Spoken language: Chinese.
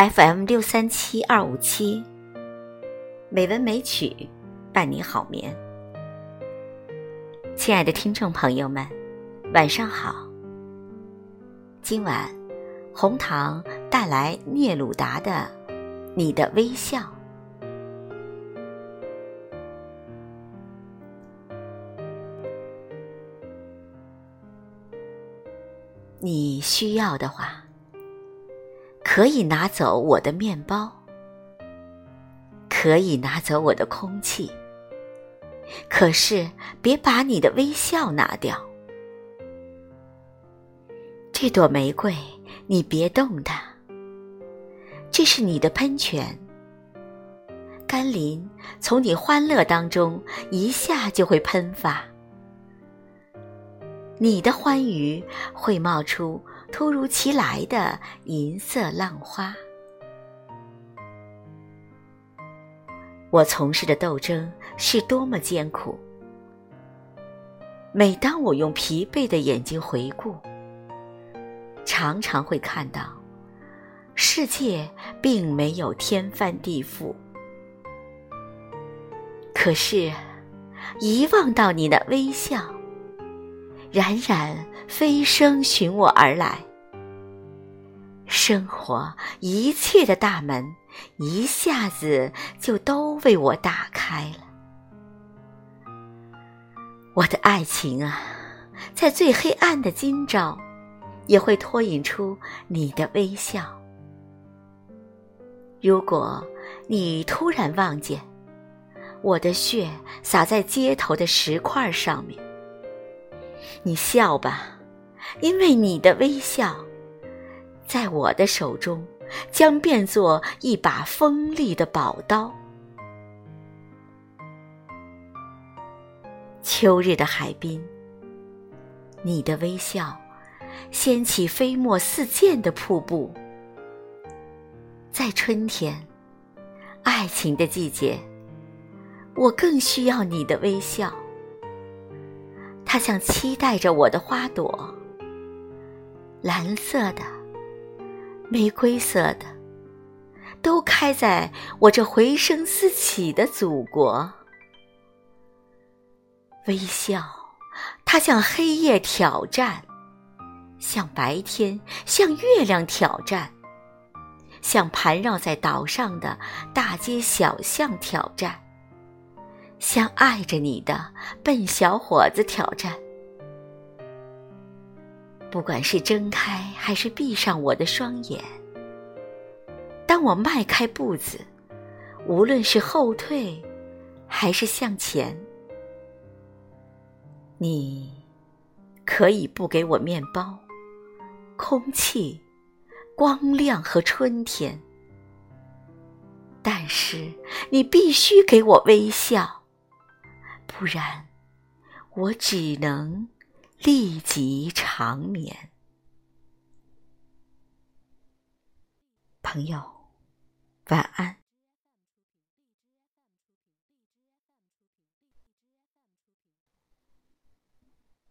FM 六三七二五七，美文美曲伴你好眠。亲爱的听众朋友们，晚上好。今晚红糖带来聂鲁达的《你的微笑》。你需要的话，可以拿走我的面包，可以拿走我的空气，可是别把你的微笑拿掉。这朵玫瑰，你别动它，这是你的喷泉，甘霖从你欢乐当中一下就会喷发。你的欢愉会冒出突如其来的银色浪花。我从事的斗争是多么艰苦。每当我用疲惫的眼睛回顾，常常会看到，世界并没有天翻地覆。可是，一望到你的微笑。冉冉飞升寻我而来，生活一切的大门一下子就都为我打开了。我的爱情啊，在最黑暗的今朝，也会脱颖出你的微笑。如果你突然望见我的血洒在街头的石块上面。你笑吧，因为你的微笑，在我的手中将变作一把锋利的宝刀。秋日的海滨，你的微笑掀起飞沫四溅的瀑布。在春天，爱情的季节，我更需要你的微笑。它像期待着我的花朵，蓝色的、玫瑰色的，都开在我这回声四起的祖国。微笑，它向黑夜挑战，向白天、向月亮挑战，向盘绕在岛上的大街小巷挑战。向爱着你的笨小伙子挑战。不管是睁开还是闭上我的双眼，当我迈开步子，无论是后退还是向前，你可以不给我面包、空气、光亮和春天，但是你必须给我微笑。不然，我只能立即长眠。朋友，晚安。